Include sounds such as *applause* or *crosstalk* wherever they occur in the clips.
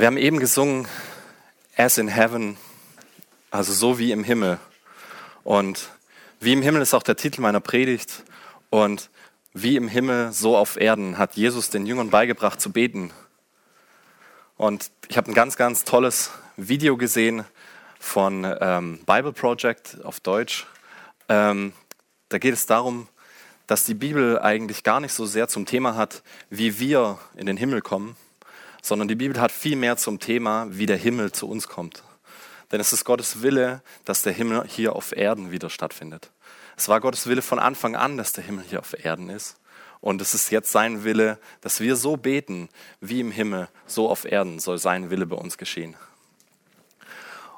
Wir haben eben gesungen, as in heaven, also so wie im Himmel. Und wie im Himmel ist auch der Titel meiner Predigt. Und wie im Himmel, so auf Erden hat Jesus den Jüngern beigebracht zu beten. Und ich habe ein ganz, ganz tolles Video gesehen von ähm, Bible Project auf Deutsch. Ähm, da geht es darum, dass die Bibel eigentlich gar nicht so sehr zum Thema hat, wie wir in den Himmel kommen, sondern die Bibel hat viel mehr zum Thema, wie der Himmel zu uns kommt. Denn es ist Gottes Wille, dass der Himmel hier auf Erden wieder stattfindet. Es war Gottes Wille von Anfang an, dass der Himmel hier auf Erden ist. Und es ist jetzt sein Wille, dass wir so beten, wie im Himmel, so auf Erden soll sein Wille bei uns geschehen.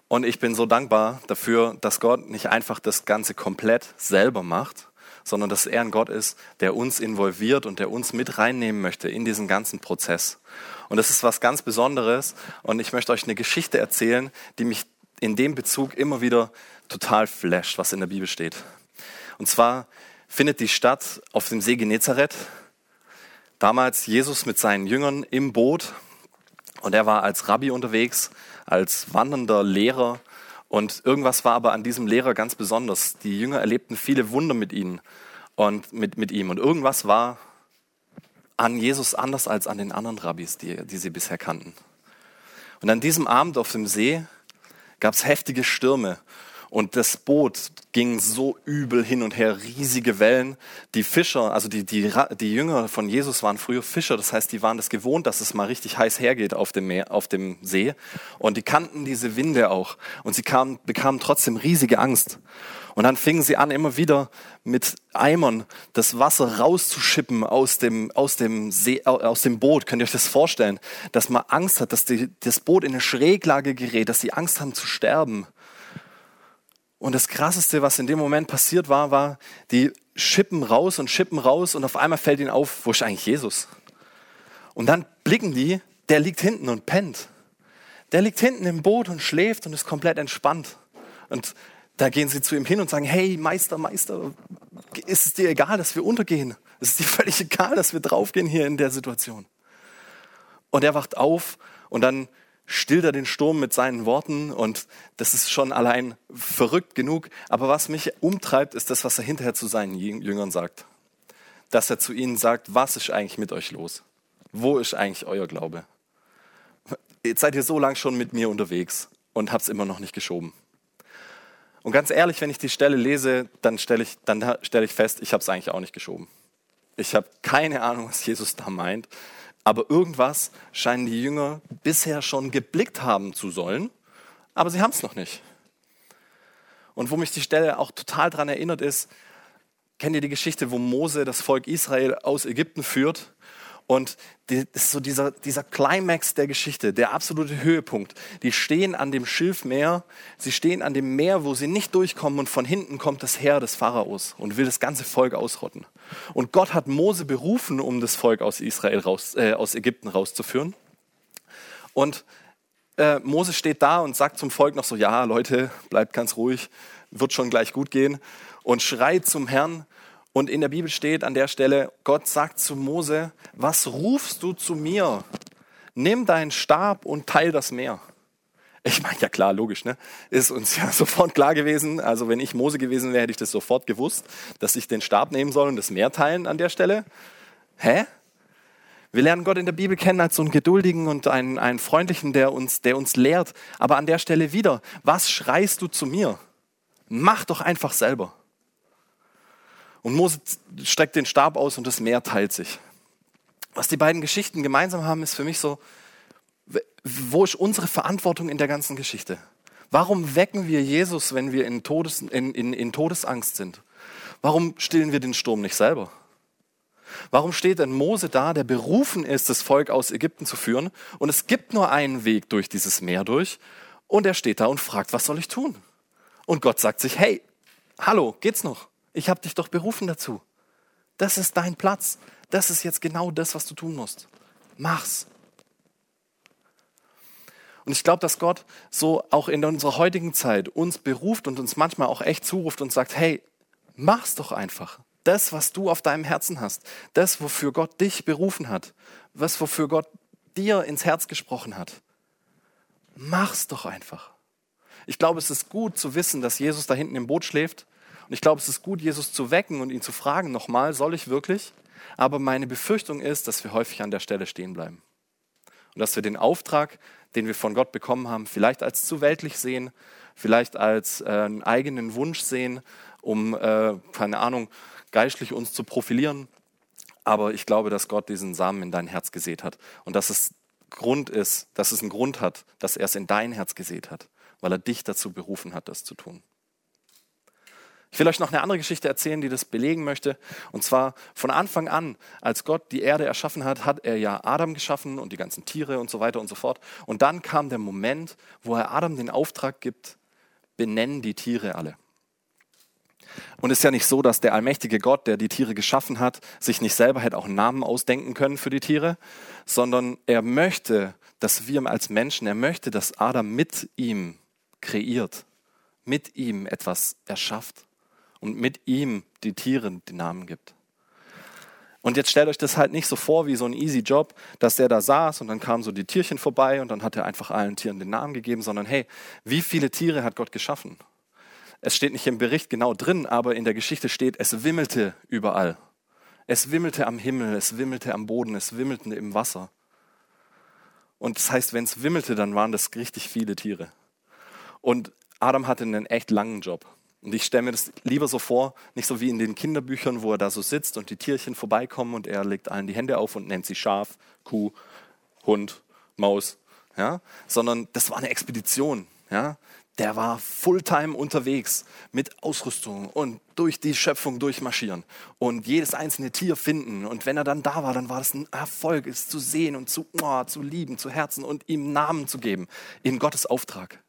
Und ich bin so dankbar dafür, dass Gott nicht einfach das Ganze komplett selber macht, sondern dass er ein Gott ist, der uns involviert und der uns mit reinnehmen möchte in diesen ganzen Prozess. Und das ist was ganz Besonderes. Und ich möchte euch eine Geschichte erzählen, die mich in dem Bezug immer wieder total flasht, was in der Bibel steht. Und zwar findet die statt auf dem See Genezareth. Damals Jesus mit seinen Jüngern im Boot und er war als Rabbi unterwegs, als wandernder Lehrer. Und irgendwas war aber an diesem Lehrer ganz besonders. Die Jünger erlebten viele Wunder mit ihm und mit, mit ihm. Und irgendwas war an Jesus anders als an den anderen Rabbis, die, die sie bisher kannten. Und an diesem Abend auf dem See gab es heftige Stürme und das Boot ging so übel hin und her, riesige Wellen. Die Fischer, also die, die, die Jünger von Jesus waren früher Fischer, das heißt, die waren das gewohnt, dass es mal richtig heiß hergeht auf dem, Meer, auf dem See. Und die kannten diese Winde auch. Und sie kamen, bekamen trotzdem riesige Angst. Und dann fingen sie an, immer wieder mit Eimern das Wasser rauszuschippen aus dem, aus dem, See, aus dem Boot. Könnt ihr euch das vorstellen? Dass man Angst hat, dass die, das Boot in eine Schräglage gerät, dass sie Angst haben zu sterben. Und das Krasseste, was in dem Moment passiert war, war, die schippen raus und schippen raus und auf einmal fällt ihnen auf, wo ist eigentlich Jesus? Und dann blicken die, der liegt hinten und pennt. Der liegt hinten im Boot und schläft und ist komplett entspannt. Und da gehen sie zu ihm hin und sagen, hey Meister, Meister, ist es dir egal, dass wir untergehen? Es ist dir völlig egal, dass wir draufgehen hier in der Situation. Und er wacht auf und dann stillt er den Sturm mit seinen Worten und das ist schon allein verrückt genug. Aber was mich umtreibt, ist das, was er hinterher zu seinen Jüngern sagt. Dass er zu ihnen sagt, was ist eigentlich mit euch los? Wo ist eigentlich euer Glaube? Jetzt seid ihr so lange schon mit mir unterwegs und habt es immer noch nicht geschoben. Und ganz ehrlich, wenn ich die Stelle lese, dann stelle ich, dann stelle ich fest, ich habe es eigentlich auch nicht geschoben. Ich habe keine Ahnung, was Jesus da meint. Aber irgendwas scheinen die Jünger bisher schon geblickt haben zu sollen, aber sie haben es noch nicht. Und wo mich die Stelle auch total daran erinnert ist, kennt ihr die Geschichte, wo Mose das Volk Israel aus Ägypten führt und das ist so dieser, dieser Climax der Geschichte, der absolute Höhepunkt. Die stehen an dem Schilfmeer, sie stehen an dem Meer, wo sie nicht durchkommen und von hinten kommt das Heer des Pharaos und will das ganze Volk ausrotten. Und Gott hat Mose berufen, um das Volk aus Israel raus, äh, aus Ägypten rauszuführen. Und äh, Mose steht da und sagt zum Volk noch so, ja Leute, bleibt ganz ruhig, wird schon gleich gut gehen. Und schreit zum Herrn und in der Bibel steht an der Stelle, Gott sagt zu Mose, was rufst du zu mir? Nimm deinen Stab und teil das Meer. Ich meine, ja klar, logisch, ne? Ist uns ja *laughs* sofort klar gewesen. Also wenn ich Mose gewesen wäre, hätte ich das sofort gewusst, dass ich den Stab nehmen soll und das Meer teilen an der Stelle. Hä? Wir lernen Gott in der Bibel kennen als so einen geduldigen und einen, einen freundlichen, der uns, der uns lehrt. Aber an der Stelle wieder, was schreist du zu mir? Mach doch einfach selber. Und Mose streckt den Stab aus und das Meer teilt sich. Was die beiden Geschichten gemeinsam haben, ist für mich so, wo ist unsere Verantwortung in der ganzen Geschichte? Warum wecken wir Jesus, wenn wir in, Todes, in, in, in Todesangst sind? Warum stillen wir den Sturm nicht selber? Warum steht denn Mose da, der berufen ist, das Volk aus Ägypten zu führen? Und es gibt nur einen Weg durch dieses Meer durch. Und er steht da und fragt, was soll ich tun? Und Gott sagt sich, hey, hallo, geht's noch? Ich habe dich doch berufen dazu. Das ist dein Platz. Das ist jetzt genau das, was du tun musst. Mach's. Und ich glaube, dass Gott so auch in unserer heutigen Zeit uns beruft und uns manchmal auch echt zuruft und sagt, hey, mach's doch einfach. Das, was du auf deinem Herzen hast, das, wofür Gott dich berufen hat, was wofür Gott dir ins Herz gesprochen hat, Mach's doch einfach. Ich glaube, es ist gut zu wissen, dass Jesus da hinten im Boot schläft. Und ich glaube, es ist gut, Jesus zu wecken und ihn zu fragen, nochmal, soll ich wirklich? Aber meine Befürchtung ist, dass wir häufig an der Stelle stehen bleiben. Und dass wir den Auftrag, den wir von Gott bekommen haben, vielleicht als zu weltlich sehen, vielleicht als äh, einen eigenen Wunsch sehen, um, äh, keine Ahnung, geistlich uns zu profilieren. Aber ich glaube, dass Gott diesen Samen in dein Herz gesät hat. Und dass es Grund ist, dass es einen Grund hat, dass er es in dein Herz gesät hat, weil er dich dazu berufen hat, das zu tun. Ich will euch noch eine andere Geschichte erzählen, die das belegen möchte. Und zwar von Anfang an, als Gott die Erde erschaffen hat, hat er ja Adam geschaffen und die ganzen Tiere und so weiter und so fort. Und dann kam der Moment, wo er Adam den Auftrag gibt, benennen die Tiere alle. Und es ist ja nicht so, dass der allmächtige Gott, der die Tiere geschaffen hat, sich nicht selber hätte auch Namen ausdenken können für die Tiere, sondern er möchte, dass wir als Menschen, er möchte, dass Adam mit ihm kreiert, mit ihm etwas erschafft und mit ihm die Tiere die Namen gibt. Und jetzt stellt euch das halt nicht so vor wie so ein easy Job, dass der da saß und dann kamen so die Tierchen vorbei und dann hat er einfach allen Tieren den Namen gegeben, sondern hey, wie viele Tiere hat Gott geschaffen? Es steht nicht im Bericht genau drin, aber in der Geschichte steht, es wimmelte überall. Es wimmelte am Himmel, es wimmelte am Boden, es wimmelte im Wasser. Und das heißt, wenn es wimmelte, dann waren das richtig viele Tiere. Und Adam hatte einen echt langen Job. Und ich stelle mir das lieber so vor, nicht so wie in den Kinderbüchern, wo er da so sitzt und die Tierchen vorbeikommen und er legt allen die Hände auf und nennt sie Schaf, Kuh, Hund, Maus, ja, sondern das war eine Expedition, ja. Der war fulltime unterwegs mit Ausrüstung und durch die Schöpfung durchmarschieren und jedes einzelne Tier finden. Und wenn er dann da war, dann war das ein Erfolg, es zu sehen und zu, oh, zu lieben, zu Herzen und ihm Namen zu geben in Gottes Auftrag.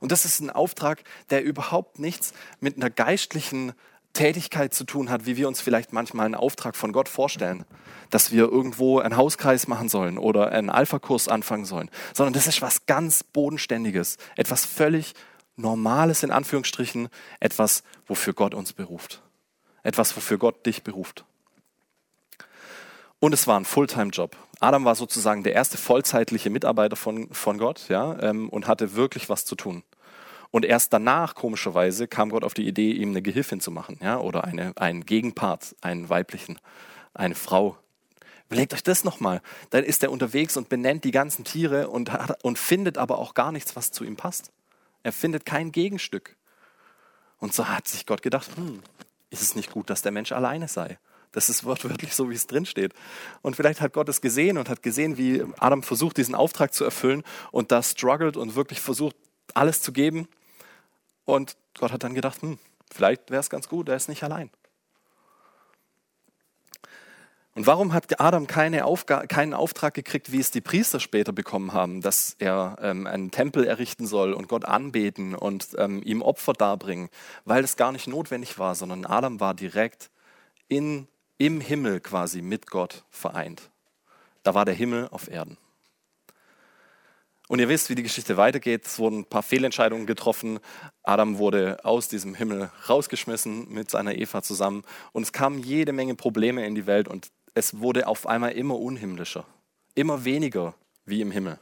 Und das ist ein Auftrag, der überhaupt nichts mit einer geistlichen Tätigkeit zu tun hat, wie wir uns vielleicht manchmal einen Auftrag von Gott vorstellen, dass wir irgendwo einen Hauskreis machen sollen oder einen Alpha-Kurs anfangen sollen, sondern das ist was ganz Bodenständiges, etwas völlig Normales in Anführungsstrichen, etwas, wofür Gott uns beruft, etwas, wofür Gott dich beruft. Und es war ein Fulltime-Job. Adam war sozusagen der erste vollzeitliche Mitarbeiter von, von Gott ja, ähm, und hatte wirklich was zu tun. Und erst danach, komischerweise, kam Gott auf die Idee, ihm eine Gehilfin zu machen, ja, oder eine, einen Gegenpart, einen weiblichen, eine Frau. Überlegt euch das nochmal. Dann ist er unterwegs und benennt die ganzen Tiere und, hat, und findet aber auch gar nichts, was zu ihm passt. Er findet kein Gegenstück. Und so hat sich Gott gedacht, hm, ist es nicht gut, dass der Mensch alleine sei? Das ist wortwörtlich so, wie es drin steht. Und vielleicht hat Gott es gesehen und hat gesehen, wie Adam versucht, diesen Auftrag zu erfüllen und da struggelt und wirklich versucht, alles zu geben. Und Gott hat dann gedacht, hm, vielleicht wäre es ganz gut, er ist nicht allein. Und warum hat Adam keine keinen Auftrag gekriegt, wie es die Priester später bekommen haben, dass er ähm, einen Tempel errichten soll und Gott anbeten und ähm, ihm Opfer darbringen? Weil es gar nicht notwendig war, sondern Adam war direkt in, im Himmel quasi mit Gott vereint. Da war der Himmel auf Erden. Und ihr wisst, wie die Geschichte weitergeht. Es wurden ein paar Fehlentscheidungen getroffen. Adam wurde aus diesem Himmel rausgeschmissen mit seiner Eva zusammen. Und es kamen jede Menge Probleme in die Welt und es wurde auf einmal immer unhimmlischer. Immer weniger wie im Himmel.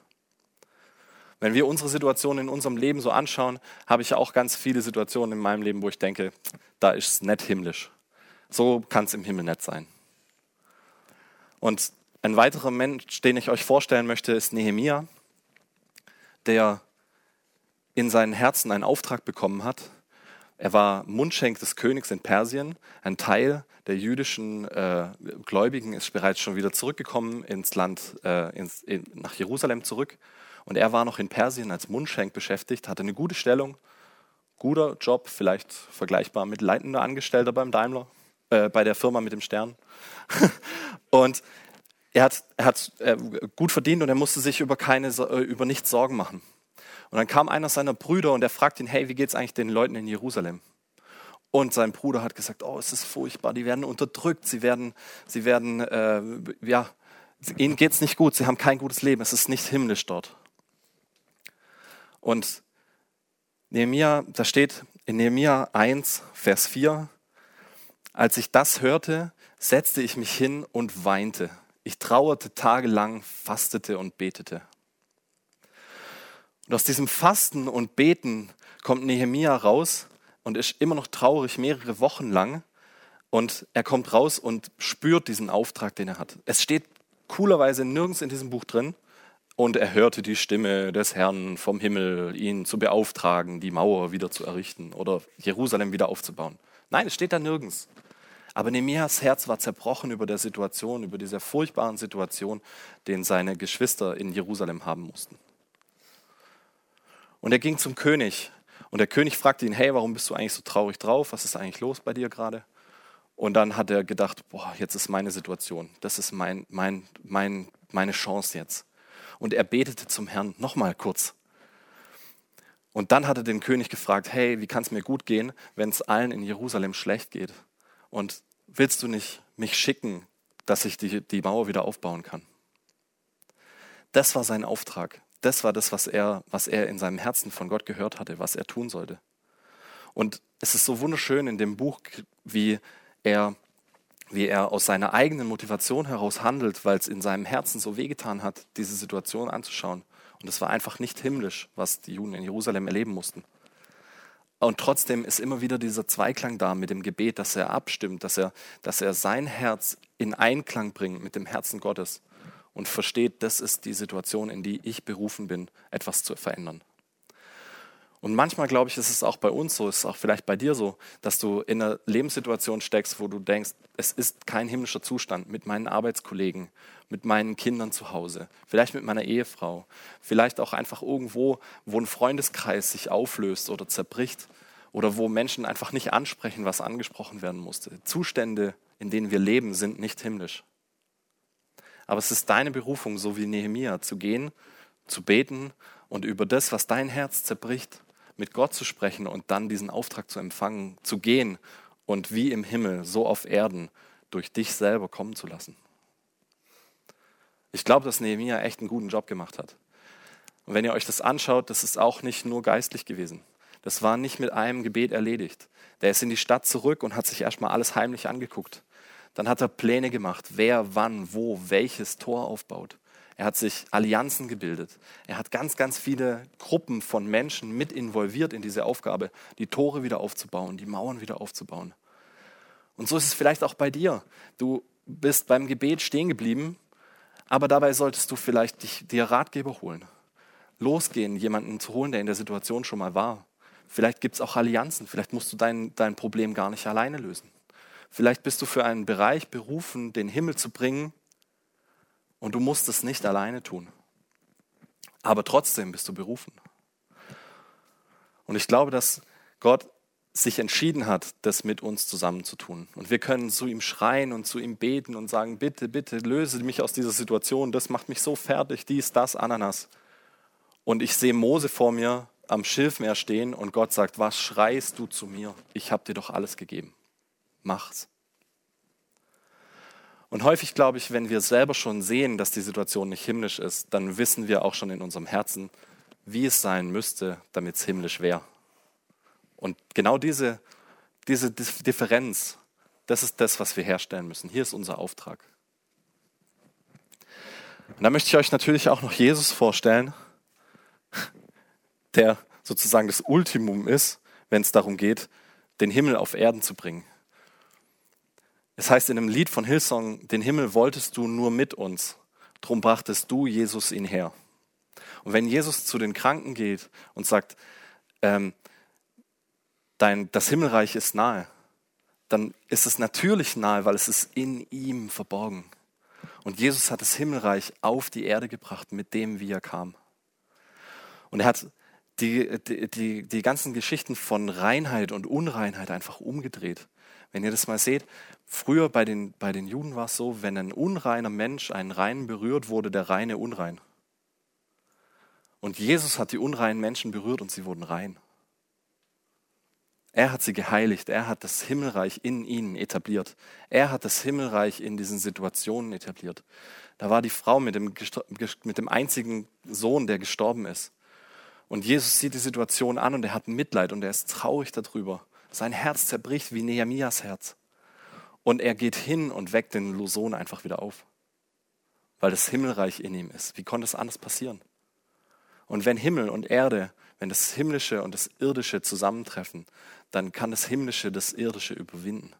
Wenn wir unsere Situation in unserem Leben so anschauen, habe ich ja auch ganz viele Situationen in meinem Leben, wo ich denke, da ist es nicht himmlisch. So kann es im Himmel nicht sein. Und ein weiterer Mensch, den ich euch vorstellen möchte, ist Nehemia der in seinen Herzen einen Auftrag bekommen hat. Er war Mundschenk des Königs in Persien. Ein Teil der jüdischen äh, Gläubigen ist bereits schon wieder zurückgekommen ins Land, äh, ins, in, nach Jerusalem zurück. Und er war noch in Persien als Mundschenk beschäftigt, hatte eine gute Stellung, guter Job, vielleicht vergleichbar mit leitender Angestellter beim Daimler, äh, bei der Firma mit dem Stern. *laughs* und er hat, er hat äh, gut verdient und er musste sich über, keine, äh, über nichts Sorgen machen. Und dann kam einer seiner Brüder und er fragt ihn, hey, wie geht es eigentlich den Leuten in Jerusalem? Und sein Bruder hat gesagt, oh, es ist furchtbar, die werden unterdrückt, sie werden, sie werden, äh, ja, ihnen geht es nicht gut, sie haben kein gutes Leben, es ist nicht himmlisch dort. Und Nehemiah, da steht in Nehemiah 1, Vers 4, als ich das hörte, setzte ich mich hin und weinte. Ich trauerte tagelang, fastete und betete. Und aus diesem Fasten und Beten kommt Nehemia raus und ist immer noch traurig, mehrere Wochen lang. Und er kommt raus und spürt diesen Auftrag, den er hat. Es steht coolerweise nirgends in diesem Buch drin. Und er hörte die Stimme des Herrn vom Himmel, ihn zu beauftragen, die Mauer wieder zu errichten oder Jerusalem wieder aufzubauen. Nein, es steht da nirgends. Aber Nehemias Herz war zerbrochen über der Situation, über diese furchtbaren Situation, den seine Geschwister in Jerusalem haben mussten. Und er ging zum König. Und der König fragte ihn, hey, warum bist du eigentlich so traurig drauf? Was ist eigentlich los bei dir gerade? Und dann hat er gedacht, boah, jetzt ist meine Situation. Das ist mein, mein, mein, meine Chance jetzt. Und er betete zum Herrn nochmal kurz. Und dann hat er den König gefragt, hey, wie kann es mir gut gehen, wenn es allen in Jerusalem schlecht geht? Und willst du nicht mich schicken, dass ich die, die Mauer wieder aufbauen kann? Das war sein Auftrag. Das war das, was er, was er in seinem Herzen von Gott gehört hatte, was er tun sollte. Und es ist so wunderschön in dem Buch, wie er, wie er aus seiner eigenen Motivation heraus handelt, weil es in seinem Herzen so wehgetan hat, diese Situation anzuschauen. Und es war einfach nicht himmlisch, was die Juden in Jerusalem erleben mussten. Und trotzdem ist immer wieder dieser Zweiklang da mit dem Gebet, dass er abstimmt, dass er, dass er sein Herz in Einklang bringt mit dem Herzen Gottes und versteht, das ist die Situation, in die ich berufen bin, etwas zu verändern. Und manchmal glaube ich, ist es auch bei uns so, ist auch vielleicht bei dir so, dass du in einer Lebenssituation steckst, wo du denkst, es ist kein himmlischer Zustand mit meinen Arbeitskollegen, mit meinen Kindern zu Hause, vielleicht mit meiner Ehefrau, vielleicht auch einfach irgendwo, wo ein Freundeskreis sich auflöst oder zerbricht oder wo Menschen einfach nicht ansprechen, was angesprochen werden musste. Zustände, in denen wir leben, sind nicht himmlisch. Aber es ist deine Berufung, so wie Nehemia, zu gehen, zu beten und über das, was dein Herz zerbricht, mit Gott zu sprechen und dann diesen Auftrag zu empfangen, zu gehen und wie im Himmel, so auf Erden, durch dich selber kommen zu lassen. Ich glaube, dass Nehemiah echt einen guten Job gemacht hat. Und wenn ihr euch das anschaut, das ist auch nicht nur geistlich gewesen. Das war nicht mit einem Gebet erledigt. Der ist in die Stadt zurück und hat sich erstmal alles heimlich angeguckt. Dann hat er Pläne gemacht, wer wann wo welches Tor aufbaut. Er hat sich Allianzen gebildet. Er hat ganz, ganz viele Gruppen von Menschen mit involviert in diese Aufgabe, die Tore wieder aufzubauen, die Mauern wieder aufzubauen. Und so ist es vielleicht auch bei dir. Du bist beim Gebet stehen geblieben, aber dabei solltest du vielleicht dich, dir Ratgeber holen. Losgehen, jemanden zu holen, der in der Situation schon mal war. Vielleicht gibt es auch Allianzen. Vielleicht musst du dein, dein Problem gar nicht alleine lösen. Vielleicht bist du für einen Bereich berufen, den Himmel zu bringen, und du musst es nicht alleine tun. Aber trotzdem bist du berufen. Und ich glaube, dass Gott sich entschieden hat, das mit uns zusammen zu tun. Und wir können zu ihm schreien und zu ihm beten und sagen, bitte, bitte, löse mich aus dieser Situation, das macht mich so fertig, dies, das, Ananas. Und ich sehe Mose vor mir am Schilfmeer stehen und Gott sagt, was schreist du zu mir? Ich habe dir doch alles gegeben. Mach's. Und häufig glaube ich, wenn wir selber schon sehen, dass die Situation nicht himmlisch ist, dann wissen wir auch schon in unserem Herzen, wie es sein müsste, damit es himmlisch wäre. Und genau diese, diese Differenz, das ist das, was wir herstellen müssen. Hier ist unser Auftrag. Und da möchte ich euch natürlich auch noch Jesus vorstellen, der sozusagen das Ultimum ist, wenn es darum geht, den Himmel auf Erden zu bringen. Es heißt in einem Lied von Hillsong, den Himmel wolltest du nur mit uns, drum brachtest du Jesus ihn her. Und wenn Jesus zu den Kranken geht und sagt, ähm, dein, das Himmelreich ist nahe, dann ist es natürlich nahe, weil es ist in ihm verborgen. Und Jesus hat das Himmelreich auf die Erde gebracht, mit dem, wie er kam. Und er hat die, die, die, ganzen Geschichten von Reinheit und Unreinheit einfach umgedreht. Wenn ihr das mal seht, früher bei den, bei den Juden war es so, wenn ein unreiner Mensch einen Reinen berührt, wurde der Reine unrein. Und Jesus hat die unreinen Menschen berührt und sie wurden rein. Er hat sie geheiligt, er hat das Himmelreich in ihnen etabliert. Er hat das Himmelreich in diesen Situationen etabliert. Da war die Frau mit dem, mit dem einzigen Sohn, der gestorben ist. Und Jesus sieht die Situation an und er hat Mitleid und er ist traurig darüber. Sein Herz zerbricht wie Nehemias Herz. Und er geht hin und weckt den Sohn einfach wieder auf. Weil das Himmelreich in ihm ist. Wie konnte es anders passieren? Und wenn Himmel und Erde, wenn das Himmlische und das Irdische zusammentreffen, dann kann das Himmlische das Irdische überwinden.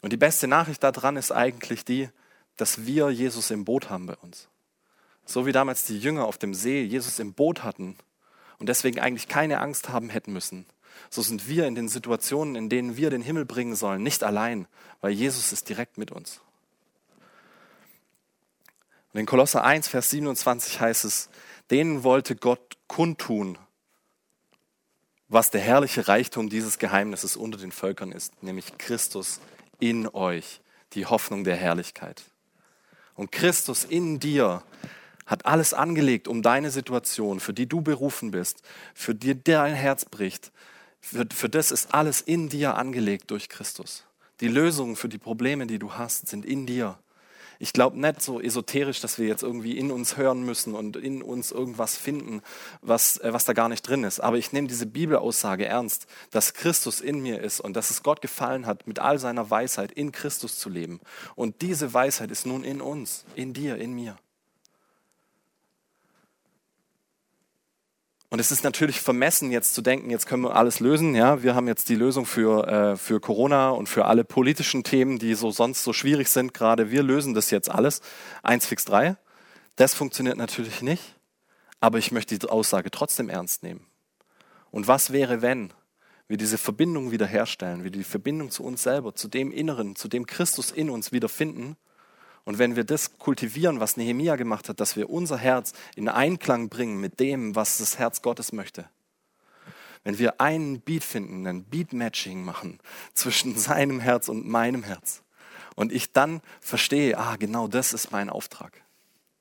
Und die beste Nachricht daran ist eigentlich die, dass wir Jesus im Boot haben bei uns. So wie damals die Jünger auf dem See Jesus im Boot hatten und deswegen eigentlich keine Angst haben hätten müssen. So sind wir in den Situationen, in denen wir den Himmel bringen sollen, nicht allein, weil Jesus ist direkt mit uns. Und in Kolosser 1, Vers 27 heißt es, denen wollte Gott kundtun, was der herrliche Reichtum dieses Geheimnisses unter den Völkern ist, nämlich Christus in euch, die Hoffnung der Herrlichkeit. Und Christus in dir hat alles angelegt, um deine Situation, für die du berufen bist, für die dein Herz bricht, für, für das ist alles in dir angelegt durch Christus. Die Lösungen für die Probleme, die du hast, sind in dir. Ich glaube nicht so esoterisch, dass wir jetzt irgendwie in uns hören müssen und in uns irgendwas finden, was, äh, was da gar nicht drin ist. Aber ich nehme diese Bibelaussage ernst, dass Christus in mir ist und dass es Gott gefallen hat, mit all seiner Weisheit in Christus zu leben. Und diese Weisheit ist nun in uns, in dir, in mir. Und es ist natürlich vermessen, jetzt zu denken, jetzt können wir alles lösen. Ja, wir haben jetzt die Lösung für, äh, für Corona und für alle politischen Themen, die so sonst so schwierig sind gerade. Wir lösen das jetzt alles. Eins fix drei. Das funktioniert natürlich nicht. Aber ich möchte die Aussage trotzdem ernst nehmen. Und was wäre, wenn wir diese Verbindung wiederherstellen, wir die Verbindung zu uns selber, zu dem Inneren, zu dem Christus in uns wiederfinden und wenn wir das kultivieren, was Nehemia gemacht hat, dass wir unser Herz in Einklang bringen mit dem, was das Herz Gottes möchte. Wenn wir einen Beat finden, ein Beat-Matching machen zwischen *laughs* seinem Herz und meinem Herz. Und ich dann verstehe, ah, genau das ist mein Auftrag.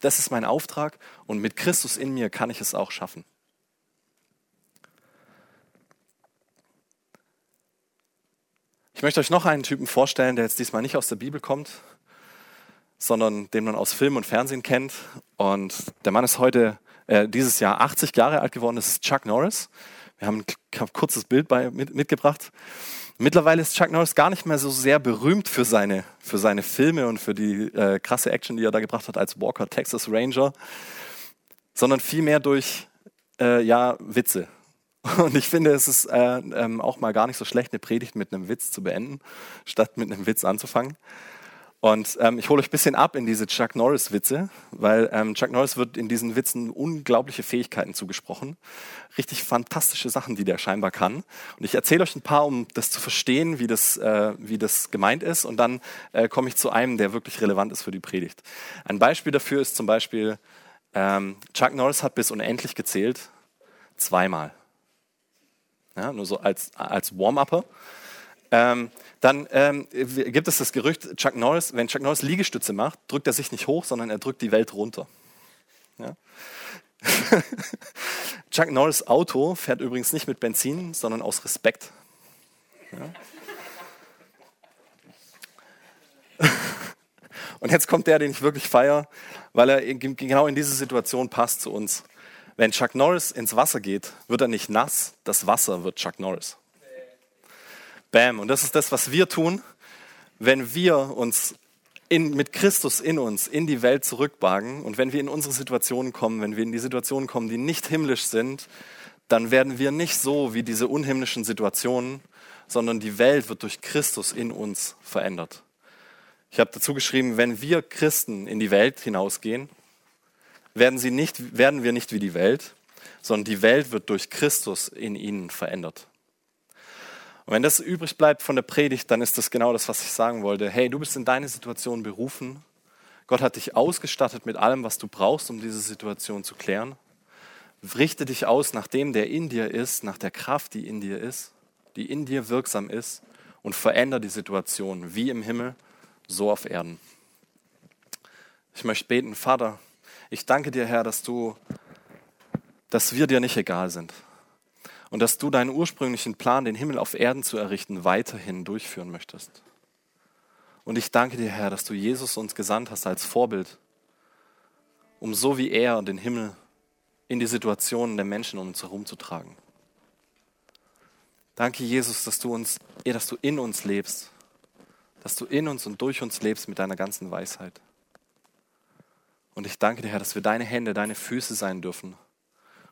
Das ist mein Auftrag und mit Christus in mir kann ich es auch schaffen. Ich möchte euch noch einen Typen vorstellen, der jetzt diesmal nicht aus der Bibel kommt, sondern den man aus Film und Fernsehen kennt. Und der Mann ist heute äh, dieses Jahr 80 Jahre alt geworden. Das ist Chuck Norris. Wir haben ein kurzes Bild bei, mit, mitgebracht. Mittlerweile ist Chuck Norris gar nicht mehr so sehr berühmt für seine, für seine Filme und für die äh, krasse Action, die er da gebracht hat als Walker Texas Ranger, sondern vielmehr durch äh, ja, Witze. *laughs* Und ich finde, es ist äh, ähm, auch mal gar nicht so schlecht, eine Predigt mit einem Witz zu beenden, statt mit einem Witz anzufangen. Und ähm, ich hole euch ein bisschen ab in diese Chuck Norris-Witze, weil ähm, Chuck Norris wird in diesen Witzen unglaubliche Fähigkeiten zugesprochen. Richtig fantastische Sachen, die der scheinbar kann. Und ich erzähle euch ein paar, um das zu verstehen, wie das, äh, wie das gemeint ist. Und dann äh, komme ich zu einem, der wirklich relevant ist für die Predigt. Ein Beispiel dafür ist zum Beispiel, ähm, Chuck Norris hat bis unendlich gezählt, zweimal. Ja, nur so als, als Warm-Upper. Ähm, dann ähm, gibt es das Gerücht, Chuck Norris, wenn Chuck Norris Liegestütze macht, drückt er sich nicht hoch, sondern er drückt die Welt runter. Ja? *laughs* Chuck Norris Auto fährt übrigens nicht mit Benzin, sondern aus Respekt. Ja? *laughs* Und jetzt kommt der, den ich wirklich feiere, weil er genau in diese Situation passt zu uns. Wenn Chuck Norris ins Wasser geht, wird er nicht nass, das Wasser wird Chuck Norris. Bam. Und das ist das, was wir tun, wenn wir uns in, mit Christus in uns in die Welt zurückwagen und wenn wir in unsere Situationen kommen, wenn wir in die Situationen kommen, die nicht himmlisch sind, dann werden wir nicht so wie diese unhimmlischen Situationen, sondern die Welt wird durch Christus in uns verändert. Ich habe dazu geschrieben, wenn wir Christen in die Welt hinausgehen, werden, sie nicht, werden wir nicht wie die Welt, sondern die Welt wird durch Christus in ihnen verändert. Und wenn das übrig bleibt von der Predigt, dann ist das genau das, was ich sagen wollte. Hey, du bist in deine Situation berufen. Gott hat dich ausgestattet mit allem, was du brauchst, um diese Situation zu klären. Richte dich aus nach dem, der in dir ist, nach der Kraft, die in dir ist, die in dir wirksam ist und verändere die Situation, wie im Himmel, so auf Erden. Ich möchte beten, Vater, ich danke dir, Herr, dass du, dass wir dir nicht egal sind, und dass du deinen ursprünglichen Plan, den Himmel auf Erden zu errichten, weiterhin durchführen möchtest. Und ich danke dir, Herr, dass du Jesus uns gesandt hast als Vorbild, um so wie er den Himmel in die Situationen der Menschen um uns herum zu tragen. Danke, Jesus, dass du, uns, dass du in uns lebst, dass du in uns und durch uns lebst mit deiner ganzen Weisheit. Und ich danke dir, Herr, dass wir deine Hände, deine Füße sein dürfen.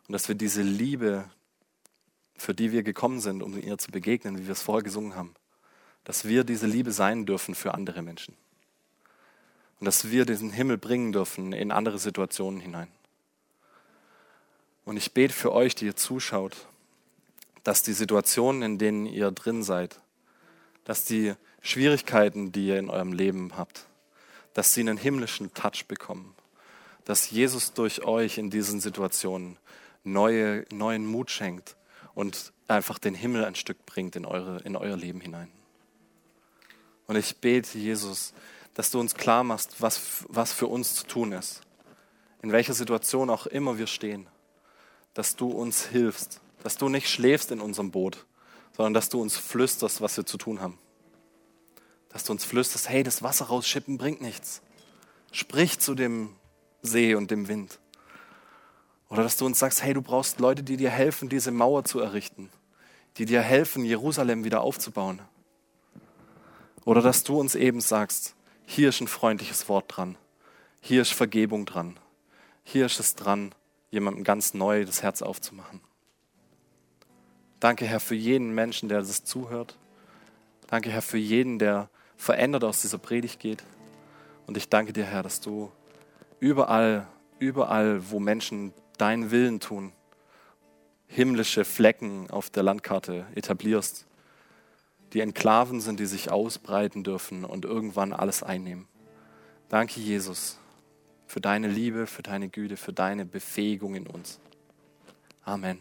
Und dass wir diese Liebe, für die wir gekommen sind, um ihr zu begegnen, wie wir es vorher gesungen haben, dass wir diese Liebe sein dürfen für andere Menschen. Und dass wir diesen Himmel bringen dürfen in andere Situationen hinein. Und ich bete für euch, die ihr zuschaut, dass die Situationen, in denen ihr drin seid, dass die Schwierigkeiten, die ihr in eurem Leben habt, dass sie einen himmlischen Touch bekommen. Dass Jesus durch euch in diesen Situationen neue, neuen Mut schenkt und einfach den Himmel ein Stück bringt in, eure, in euer Leben hinein. Und ich bete, Jesus, dass du uns klar machst, was, was für uns zu tun ist. In welcher Situation auch immer wir stehen. Dass du uns hilfst. Dass du nicht schläfst in unserem Boot, sondern dass du uns flüsterst, was wir zu tun haben. Dass du uns flüsterst, hey, das Wasser rausschippen bringt nichts. Sprich zu dem See und dem Wind. Oder dass du uns sagst, hey, du brauchst Leute, die dir helfen, diese Mauer zu errichten, die dir helfen, Jerusalem wieder aufzubauen. Oder dass du uns eben sagst, hier ist ein freundliches Wort dran, hier ist Vergebung dran, hier ist es dran, jemandem ganz neu das Herz aufzumachen. Danke, Herr, für jeden Menschen, der das zuhört. Danke, Herr, für jeden, der verändert aus dieser Predigt geht. Und ich danke dir, Herr, dass du überall, überall, wo Menschen deinen Willen tun, himmlische Flecken auf der Landkarte etablierst, die Enklaven sind, die sich ausbreiten dürfen und irgendwann alles einnehmen. Danke, Jesus, für deine Liebe, für deine Güte, für deine Befähigung in uns. Amen.